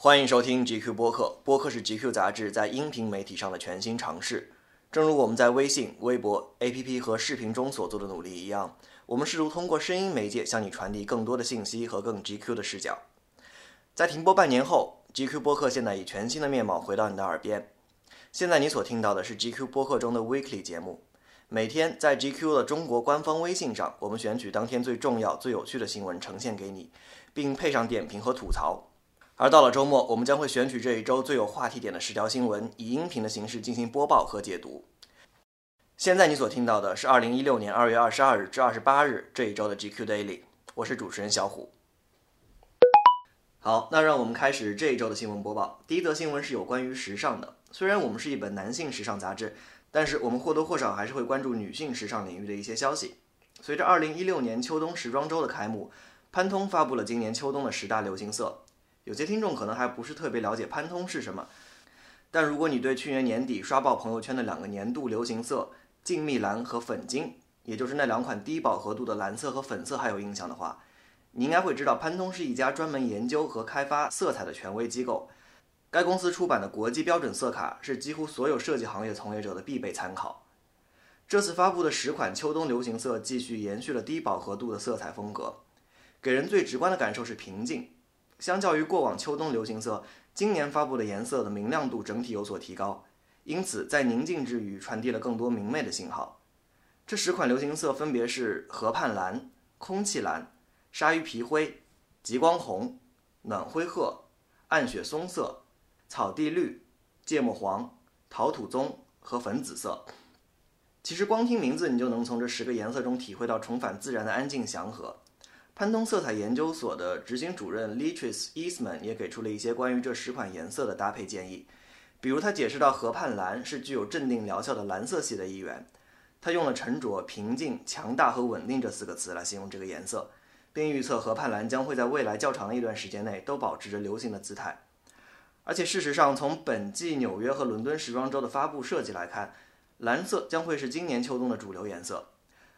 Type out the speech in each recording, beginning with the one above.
欢迎收听 GQ 播客，播客是 GQ 杂志在音频媒体上的全新尝试。正如我们在微信、微博、APP 和视频中所做的努力一样，我们试图通过声音媒介向你传递更多的信息和更 GQ 的视角。在停播半年后，GQ 播客现在以全新的面貌回到你的耳边。现在你所听到的是 GQ 播客中的 Weekly 节目。每天在 GQ 的中国官方微信上，我们选取当天最重要、最有趣的新闻呈现给你，并配上点评和吐槽。而到了周末，我们将会选取这一周最有话题点的十条新闻，以音频的形式进行播报和解读。现在你所听到的是二零一六年二月二十二日至二十八日这一周的 GQ Daily，我是主持人小虎。好，那让我们开始这一周的新闻播报。第一则新闻是有关于时尚的。虽然我们是一本男性时尚杂志，但是我们或多或少还是会关注女性时尚领域的一些消息。随着二零一六年秋冬时装周的开幕，潘通发布了今年秋冬的十大流行色。有些听众可能还不是特别了解潘通是什么，但如果你对去年年底刷爆朋友圈的两个年度流行色静谧蓝和粉金，也就是那两款低饱和度的蓝色和粉色还有印象的话，你应该会知道潘通是一家专门研究和开发色彩的权威机构。该公司出版的国际标准色卡是几乎所有设计行业从业者的必备参考。这次发布的十款秋冬流行色继续延续了低饱和度的色彩风格，给人最直观的感受是平静。相较于过往秋冬流行色，今年发布的颜色的明亮度整体有所提高，因此在宁静之余传递了更多明媚的信号。这十款流行色分别是河畔蓝、空气蓝、鲨鱼皮灰、极光红、暖灰褐、暗雪松色、草地绿、芥末黄、陶土棕和粉紫色。其实光听名字，你就能从这十个颜色中体会到重返自然的安静祥和。潘通色彩研究所的执行主任 Leatrice Eastman 也给出了一些关于这十款颜色的搭配建议，比如他解释到河畔蓝是具有镇定疗效的蓝色系的一员，他用了沉着、平静、强大和稳定这四个词来形容这个颜色，并预测河畔蓝将会在未来较长的一段时间内都保持着流行的姿态。而且事实上，从本季纽约和伦敦时装周的发布设计来看，蓝色将会是今年秋冬的主流颜色。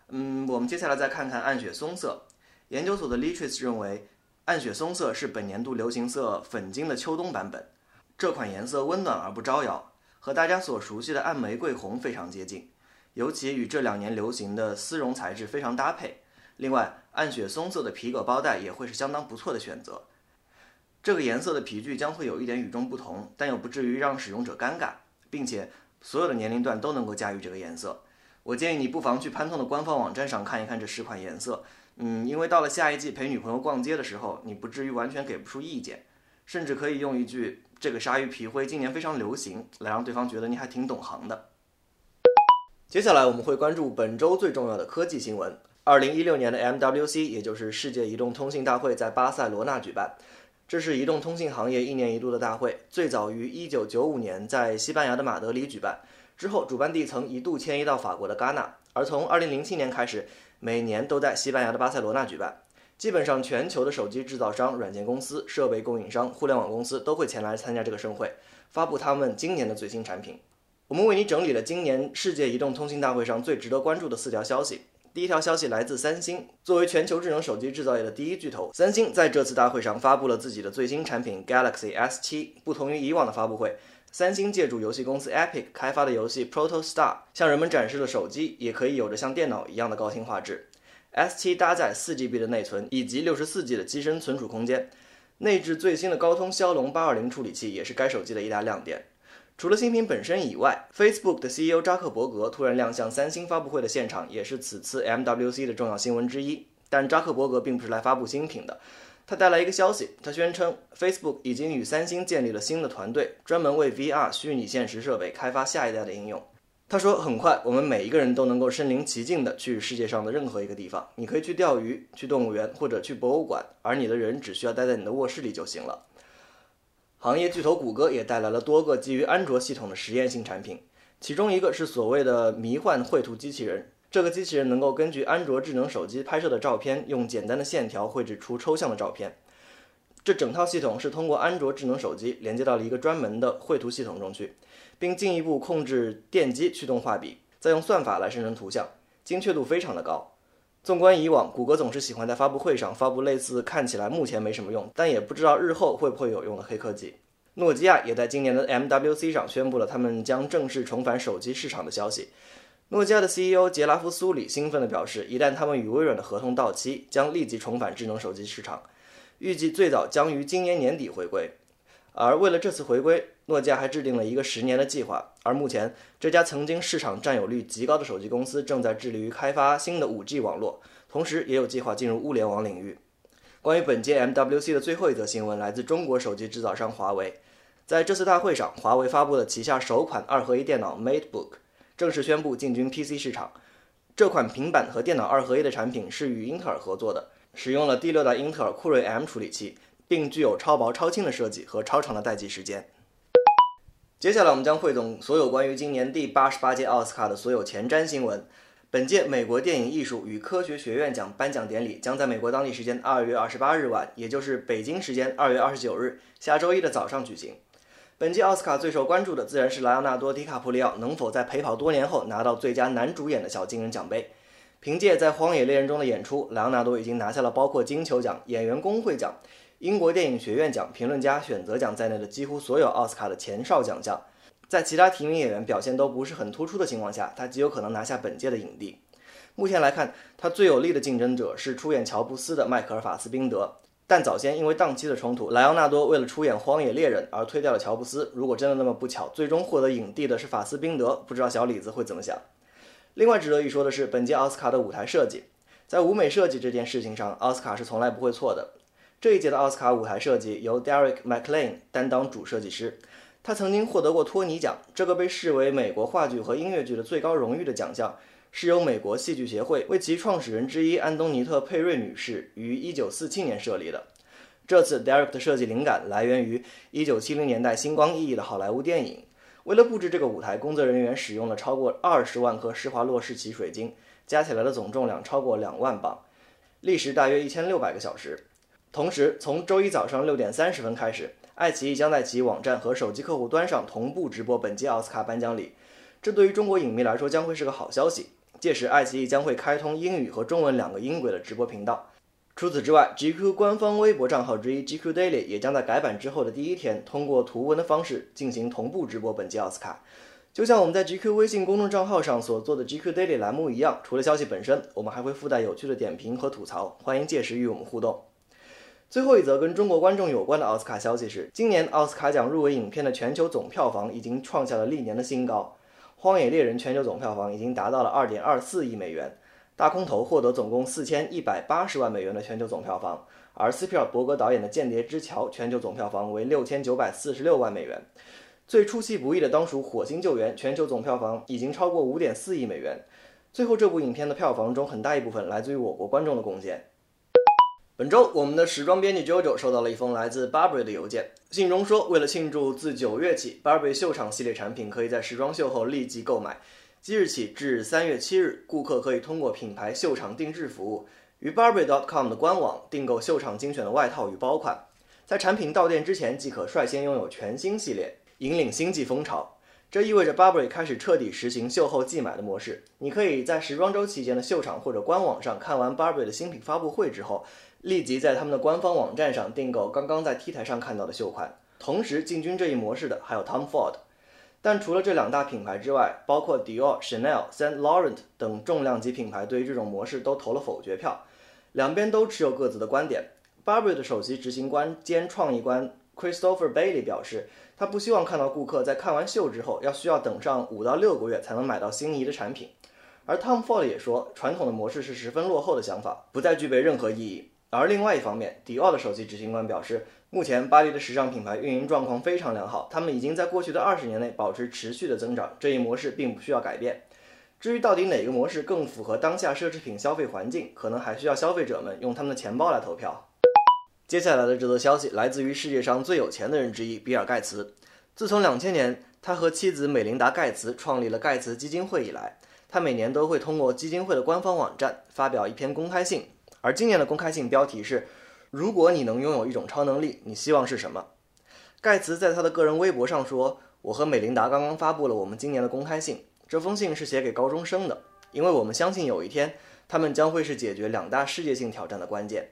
嗯，我们接下来再看看暗雪松色。研究所的 Leatrice 认为，暗雪松色是本年度流行色粉金的秋冬版本。这款颜色温暖而不招摇，和大家所熟悉的暗玫瑰红非常接近，尤其与这两年流行的丝绒材质非常搭配。另外，暗雪松色的皮革包带也会是相当不错的选择。这个颜色的皮具将会有一点与众不同，但又不至于让使用者尴尬，并且所有的年龄段都能够驾驭这个颜色。我建议你不妨去潘通的官方网站上看一看这十款颜色。嗯，因为到了下一季陪女朋友逛街的时候，你不至于完全给不出意见，甚至可以用一句“这个鲨鱼皮灰今年非常流行”来让对方觉得你还挺懂行的。接下来我们会关注本周最重要的科技新闻。二零一六年的 MWC，也就是世界移动通信大会，在巴塞罗那举办。这是移动通信行业一年一度的大会，最早于一九九五年在西班牙的马德里举办，之后主办地曾一度迁移到法国的戛纳，而从二零零七年开始。每年都在西班牙的巴塞罗那举办，基本上全球的手机制造商、软件公司、设备供应商、互联网公司都会前来参加这个盛会，发布他们今年的最新产品。我们为你整理了今年世界移动通信大会上最值得关注的四条消息。第一条消息来自三星，作为全球智能手机制造业的第一巨头，三星在这次大会上发布了自己的最新产品 Galaxy S7。不同于以往的发布会。三星借助游戏公司 Epic 开发的游戏 Proto Star，向人们展示了手机也可以有着像电脑一样的高清画质。S7 搭载 4GB 的内存以及 64G 的机身存储空间，内置最新的高通骁龙820处理器也是该手机的一大亮点。除了新品本身以外，Facebook 的 CEO 扎克伯格突然亮相三星发布会的现场，也是此次 MWC 的重要新闻之一。但扎克伯格并不是来发布新品的。他带来一个消息，他宣称 Facebook 已经与三星建立了新的团队，专门为 VR 虚拟现实设备开发下一代的应用。他说，很快我们每一个人都能够身临其境地去世界上的任何一个地方，你可以去钓鱼、去动物园或者去博物馆，而你的人只需要待在你的卧室里就行了。行业巨头谷歌也带来了多个基于安卓系统的实验性产品，其中一个是所谓的迷幻绘图机器人。这个机器人能够根据安卓智能手机拍摄的照片，用简单的线条绘制出抽象的照片。这整套系统是通过安卓智能手机连接到了一个专门的绘图系统中去，并进一步控制电机驱动画笔，再用算法来生成图像，精确度非常的高。纵观以往，谷歌总是喜欢在发布会上发布类似看起来目前没什么用，但也不知道日后会不会有用的黑科技。诺基亚也在今年的 MWC 上宣布了他们将正式重返手机市场的消息。诺基亚的 CEO 杰拉夫·苏里兴奋地表示，一旦他们与微软的合同到期，将立即重返智能手机市场，预计最早将于今年年底回归。而为了这次回归，诺基亚还制定了一个十年的计划。而目前，这家曾经市场占有率极高的手机公司正在致力于开发新的 5G 网络，同时也有计划进入物联网领域。关于本届 MWC 的最后一则新闻，来自中国手机制造商华为。在这次大会上，华为发布了旗下首款二合一电脑 MateBook，正式宣布进军 PC 市场。这款平板和电脑二合一的产品是与英特尔合作的，使用了第六代英特尔酷睿 M 处理器，并具有超薄超轻的设计和超长的待机时间。接下来，我们将汇总所有关于今年第八十八届奥斯卡的所有前瞻新闻。本届美国电影艺术与科学学院奖颁奖典礼将在美国当地时间二月二十八日晚，也就是北京时间二月二十九日下周一的早上举行。本届奥斯卡最受关注的自然是莱昂纳多·迪卡普里奥能否在陪跑多年后拿到最佳男主演的小金人奖杯。凭借在《荒野猎人》中的演出，莱昂纳多已经拿下了包括金球奖、演员工会奖、英国电影学院奖、评论家选择奖在内的几乎所有奥斯卡的前哨奖项。在其他提名演员表现都不是很突出的情况下，他极有可能拿下本届的影帝。目前来看，他最有力的竞争者是出演乔布斯的迈克尔·法斯宾德。但早先因为档期的冲突，莱昂纳多为了出演《荒野猎人》而推掉了乔布斯。如果真的那么不巧，最终获得影帝的是法斯宾德，不知道小李子会怎么想。另外值得一说的是，本届奥斯卡的舞台设计，在舞美设计这件事情上，奥斯卡是从来不会错的。这一届的奥斯卡舞台设计由 Derek McLean 担当主设计师。他曾经获得过托尼奖，这个被视为美国话剧和音乐剧的最高荣誉的奖项，是由美国戏剧协会为其创始人之一安东尼特·佩瑞女士于1947年设立的。这次 Derek 的设计灵感来源于1970年代星光熠熠的好莱坞电影。为了布置这个舞台，工作人员使用了超过20万颗施华洛世奇水晶，加起来的总重量超过2万磅，历时大约1600个小时。同时，从周一早上6点30分开始。爱奇艺将在其网站和手机客户端上同步直播本届奥斯卡颁奖礼，这对于中国影迷来说将会是个好消息。届时，爱奇艺将会开通英语和中文两个音轨的直播频道。除此之外，GQ 官方微博账号之一 GQ Daily 也将在改版之后的第一天，通过图文的方式进行同步直播本届奥斯卡。就像我们在 GQ 微信公众账号上所做的 GQ Daily 栏目一样，除了消息本身，我们还会附带有趣的点评和吐槽，欢迎届时与我们互动。最后一则跟中国观众有关的奥斯卡消息是，今年奥斯卡奖入围影片的全球总票房已经创下了历年的新高，《荒野猎人》全球总票房已经达到了二点二四亿美元，《大空头》获得总共四千一百八十万美元的全球总票房，而斯皮尔伯格导演的《间谍之桥》全球总票房为六千九百四十六万美元，最出其不意的当属《火星救援》，全球总票房已经超过五点四亿美元。最后，这部影片的票房中很大一部分来自于我国观众的贡献。本周，我们的时装编辑 JoJo 收到了一封来自 Burberry 的邮件，信中说，为了庆祝自九月起，Burberry 秀场系列产品可以在时装秀后立即购买。即日起至三月七日，顾客可以通过品牌秀场定制服务，于 Burberry.com 的官网订购秀场精选的外套与包款，在产品到店之前即可率先拥有全新系列，引领新季风潮。这意味着 Burberry 开始彻底实行秀后即买的模式。你可以在时装周期间的秀场或者官网上看完 Burberry 的新品发布会之后，立即在他们的官方网站上订购刚刚在 T 台上看到的秀款。同时进军这一模式的还有 Tom Ford。但除了这两大品牌之外，包括 Dior、Chanel、Saint Laurent 等重量级品牌对于这种模式都投了否决票。两边都持有各自的观点。Burberry 的首席执行官兼创意官 Christopher Bailey 表示。他不希望看到顾客在看完秀之后要需要等上五到六个月才能买到心仪的产品，而 Tom Ford 也说，传统的模式是十分落后的想法，不再具备任何意义。而另外一方面，迪奥的首席执行官表示，目前巴黎的时尚品牌运营状况非常良好，他们已经在过去的二十年内保持持续的增长，这一模式并不需要改变。至于到底哪个模式更符合当下奢侈品消费环境，可能还需要消费者们用他们的钱包来投票。接下来的这则消息来自于世界上最有钱的人之一比尔·盖茨。自从2000年他和妻子美琳达·盖茨创立了盖茨基金会以来，他每年都会通过基金会的官方网站发表一篇公开信。而今年的公开信标题是：“如果你能拥有一种超能力，你希望是什么？”盖茨在他的个人微博上说：“我和美琳达刚刚发布了我们今年的公开信。这封信是写给高中生的，因为我们相信有一天。”他们将会是解决两大世界性挑战的关键。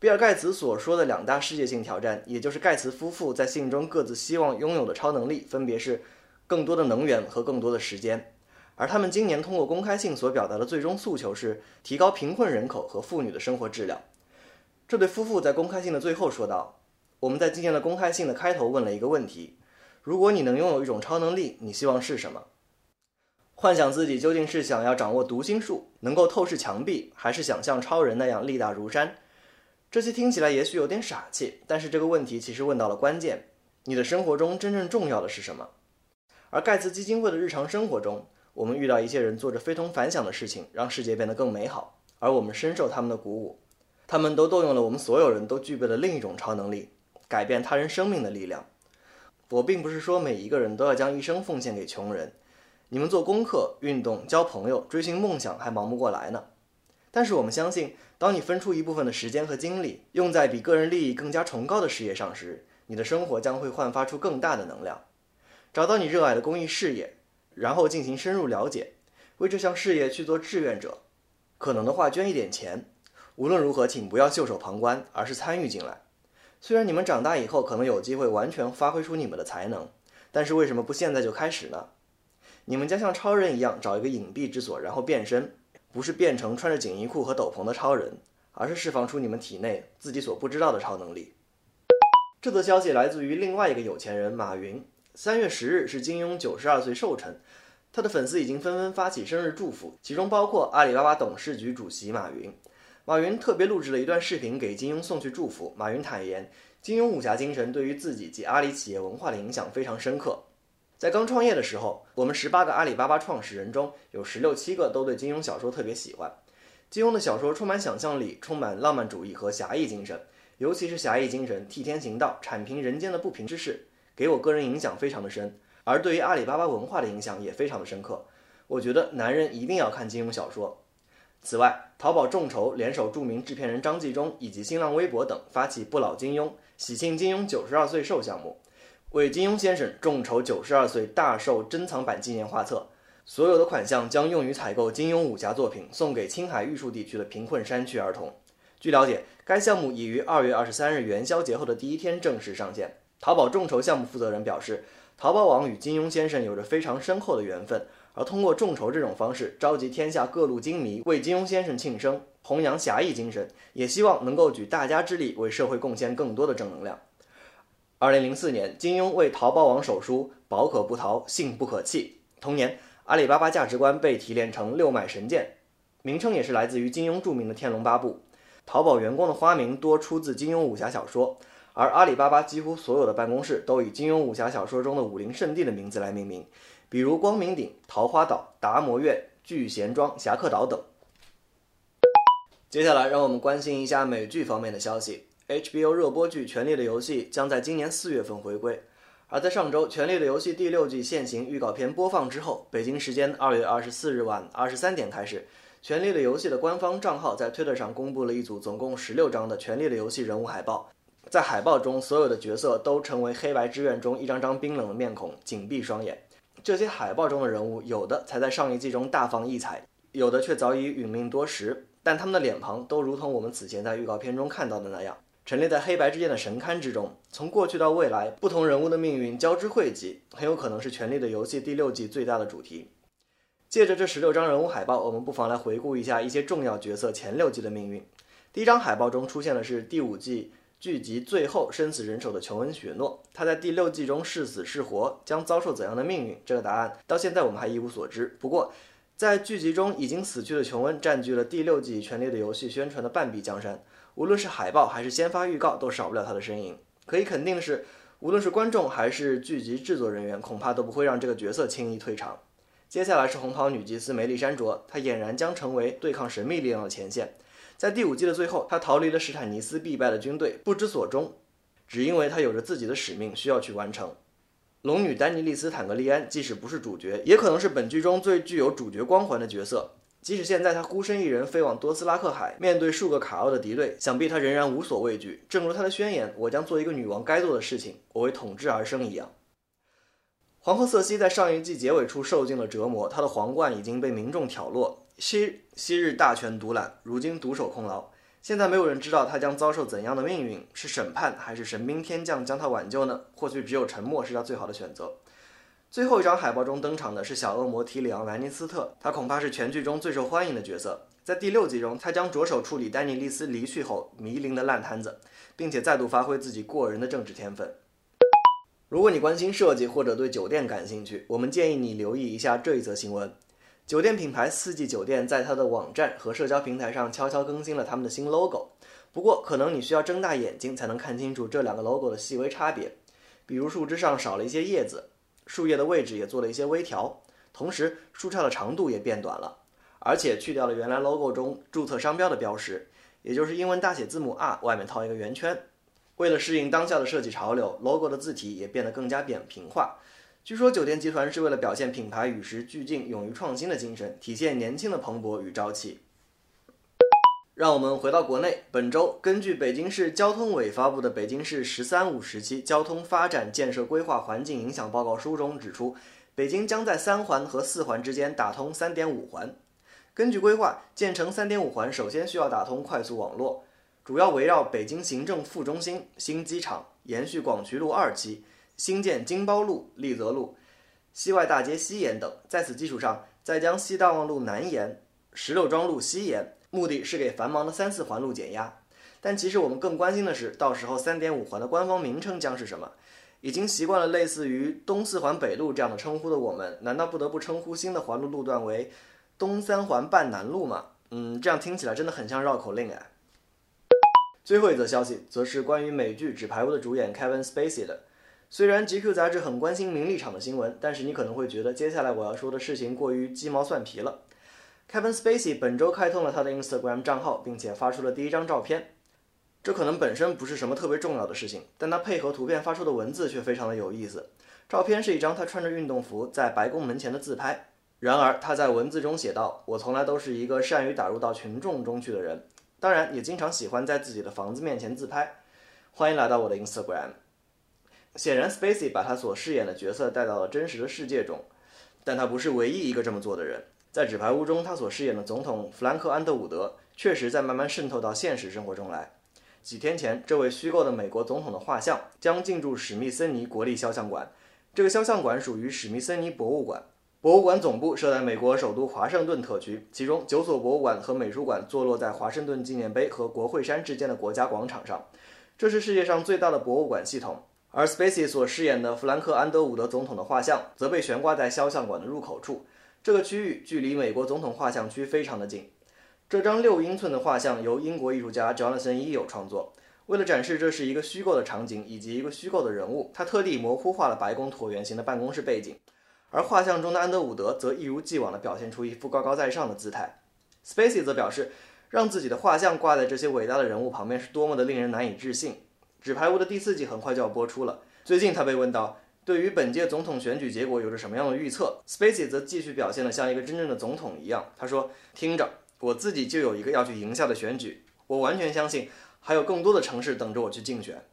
比尔·盖茨所说的两大世界性挑战，也就是盖茨夫妇在信中各自希望拥有的超能力，分别是更多的能源和更多的时间。而他们今年通过公开信所表达的最终诉求是提高贫困人口和妇女的生活质量。这对夫妇在公开信的最后说道：“我们在今年的公开信的开头问了一个问题：如果你能拥有一种超能力，你希望是什么？幻想自己究竟是想要掌握读心术，能够透视墙壁，还是想像超人那样力大如山？”这些听起来也许有点傻气，但是这个问题其实问到了关键：你的生活中真正重要的是什么？而盖茨基金会的日常生活中，我们遇到一些人做着非同凡响的事情，让世界变得更美好，而我们深受他们的鼓舞。他们都动用了我们所有人都具备的另一种超能力——改变他人生命的力量。我并不是说每一个人都要将一生奉献给穷人，你们做功课、运动、交朋友、追寻梦想还忙不过来呢。但是我们相信。当你分出一部分的时间和精力用在比个人利益更加崇高的事业上时，你的生活将会焕发出更大的能量。找到你热爱的公益事业，然后进行深入了解，为这项事业去做志愿者。可能的话，捐一点钱。无论如何，请不要袖手旁观，而是参与进来。虽然你们长大以后可能有机会完全发挥出你们的才能，但是为什么不现在就开始呢？你们将像超人一样找一个隐蔽之所，然后变身。不是变成穿着紧衣裤和斗篷的超人，而是释放出你们体内自己所不知道的超能力。这则消息来自于另外一个有钱人马云。三月十日是金庸九十二岁寿辰，他的粉丝已经纷纷发起生日祝福，其中包括阿里巴巴董事局主席马云。马云特别录制了一段视频给金庸送去祝福。马云坦言，金庸武侠精神对于自己及阿里企业文化的影响非常深刻。在刚创业的时候，我们十八个阿里巴巴创始人中有十六七个都对金庸小说特别喜欢。金庸的小说充满想象力，充满浪漫主义和侠义精神，尤其是侠义精神，替天行道，铲平人间的不平之事，给我个人影响非常的深。而对于阿里巴巴文化的影响也非常的深刻。我觉得男人一定要看金庸小说。此外，淘宝众筹联手著名制片人张纪中以及新浪微博等，发起不老金庸，喜庆金庸九十二岁寿项目。为金庸先生众筹九十二岁大寿珍藏版纪念画册，所有的款项将用于采购金庸武侠作品，送给青海玉树地区的贫困山区儿童。据了解，该项目已于二月二十三日元宵节后的第一天正式上线。淘宝众筹项目负责人表示，淘宝网与金庸先生有着非常深厚的缘分，而通过众筹这种方式，召集天下各路金迷为金庸先生庆生，弘扬侠义精神，也希望能够举大家之力为社会贡献更多的正能量。二零零四年，金庸为淘宝网手书“宝可不淘，信不可弃”。同年，阿里巴巴价值观被提炼成六脉神剑，名称也是来自于金庸著名的《天龙八部》。淘宝员工的花名多出自金庸武侠小说，而阿里巴巴几乎所有的办公室都以金庸武侠小说中的武林圣地的名字来命名，比如光明顶、桃花岛、达摩院、聚贤庄、侠客岛等。接下来，让我们关心一下美剧方面的消息。HBO 热播剧《权力的游戏》将在今年四月份回归，而在上周，《权力的游戏》第六季现行预告片播放之后，北京时间二月二十四日晚二十三点开始，《权力的游戏》的官方账号在 Twitter 上公布了一组总共十六张的《权力的游戏》人物海报。在海报中，所有的角色都成为黑白之愿中一张张冰冷的面孔，紧闭双眼。这些海报中的人物，有的才在上一季中大放异彩，有的却早已殒命多时，但他们的脸庞都如同我们此前在预告片中看到的那样。陈列在黑白之间的神龛之中，从过去到未来，不同人物的命运交织汇集，很有可能是《权力的游戏》第六季最大的主题。借着这十六张人物海报，我们不妨来回顾一下一些重要角色前六季的命运。第一张海报中出现的是第五季剧集最后生死人手的琼恩·雪诺，他在第六季中是死是活，将遭受怎样的命运？这个答案到现在我们还一无所知。不过，在剧集中已经死去的琼恩占据了第六季《权力的游戏》宣传的半壁江山。无论是海报还是先发预告，都少不了他的身影。可以肯定的是，无论是观众还是剧集制作人员，恐怕都不会让这个角色轻易退场。接下来是红袍女祭司梅丽珊卓，她俨然将成为对抗神秘力量的前线。在第五季的最后，她逃离了史坦尼斯必败的军队，不知所终，只因为她有着自己的使命需要去完成。龙女丹尼利斯坦格利安，即使不是主角，也可能是本剧中最具有主角光环的角色。即使现在他孤身一人飞往多斯拉克海，面对数个卡奥的敌对，想必他仍然无所畏惧。正如他的宣言：“我将做一个女王该做的事情，我为统治而生。”一样。黄河瑟西在上一季结尾处受尽了折磨，她的皇冠已经被民众挑落，昔昔日大权独揽，如今独守空牢。现在没有人知道他将遭受怎样的命运，是审判还是神兵天降将他挽救呢？或许只有沉默是他最好的选择。最后一张海报中登场的是小恶魔提里昂·兰尼斯特，他恐怕是全剧中最受欢迎的角色。在第六集中，他将着手处理丹尼利斯离去后迷离的烂摊子，并且再度发挥自己过人的政治天分。如果你关心设计或者对酒店感兴趣，我们建议你留意一下这一则新闻。酒店品牌四季酒店在它的网站和社交平台上悄悄更新了他们的新 logo。不过，可能你需要睁大眼睛才能看清楚这两个 logo 的细微差别。比如，树枝上少了一些叶子，树叶的位置也做了一些微调，同时树杈的长度也变短了。而且去掉了原来 logo 中注册商标的标识，也就是英文大写字母 R 外面套一个圆圈。为了适应当下的设计潮流，logo 的字体也变得更加扁平化。据说酒店集团是为了表现品牌与时俱进、勇于创新的精神，体现年轻的蓬勃与朝气。让我们回到国内，本周根据北京市交通委发布的《北京市“十三五”时期交通发展建设规划环境影响报告书》中指出，北京将在三环和四环之间打通三点五环。根据规划，建成三点五环首先需要打通快速网络，主要围绕北京行政副中心、新机场，延续广渠路二期，新建京包路、丽泽路、西外大街西延等。在此基础上，再将西大望路南延、石榴庄路西延，目的是给繁忙的三四环路减压。但其实我们更关心的是，到时候三点五环的官方名称将是什么？已经习惯了类似于东四环北路这样的称呼的我们，难道不得不称呼新的环路路段为？东三环半南路吗，嗯，这样听起来真的很像绕口令哎。最后一则消息则是关于美剧《纸牌屋》的主演 Kevin Spacey 的。虽然 GQ 杂志很关心名利场的新闻，但是你可能会觉得接下来我要说的事情过于鸡毛蒜皮了。Kevin Spacey 本周开通了他的 Instagram 账号，并且发出了第一张照片。这可能本身不是什么特别重要的事情，但他配合图片发出的文字却非常的有意思。照片是一张他穿着运动服在白宫门前的自拍。然而，他在文字中写道：“我从来都是一个善于打入到群众中去的人，当然也经常喜欢在自己的房子面前自拍。欢迎来到我的 Instagram。”显然，Spacey 把他所饰演的角色带到了真实的世界中，但他不是唯一一个这么做的人。在《纸牌屋》中，他所饰演的总统弗兰克·安德伍德确实在慢慢渗透到现实生活中来。几天前，这位虚构的美国总统的画像将进驻史密森尼国立肖像馆，这个肖像馆属于史密森尼博物馆。博物馆总部设在美国首都华盛顿特区，其中九所博物馆和美术馆坐落在华盛顿纪念碑和国会山之间的国家广场上。这是世界上最大的博物馆系统。而 Spacey 所饰演的弗兰克·安德伍德总统的画像则被悬挂在肖像馆的入口处。这个区域距离美国总统画像区非常的近。这张六英寸的画像由英国艺术家 Jonathan Yeo 创作。为了展示这是一个虚构的场景以及一个虚构的人物，他特地模糊化了白宫椭圆形的办公室背景。而画像中的安德伍德则一如既往地表现出一副高高在上的姿态。Spacey 则表示，让自己的画像挂在这些伟大的人物旁边是多么的令人难以置信。《纸牌屋》的第四季很快就要播出了。最近他被问到对于本届总统选举结果有着什么样的预测，Spacey 则继续表现得像一个真正的总统一样。他说：“听着，我自己就有一个要去赢下的选举，我完全相信还有更多的城市等着我去竞选。”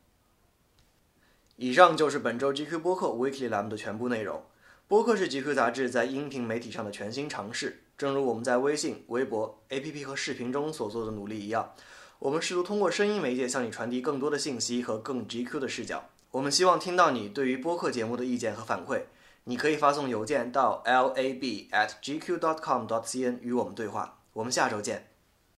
以上就是本周 GQ 播客 Weekly 栏目的全部内容。播客是 GQ 杂志在音频媒体上的全新尝试，正如我们在微信、微博、APP 和视频中所做的努力一样，我们试图通过声音媒介向你传递更多的信息和更 GQ 的视角。我们希望听到你对于播客节目的意见和反馈，你可以发送邮件到 lab@gq.com.cn 与我们对话。我们下周见。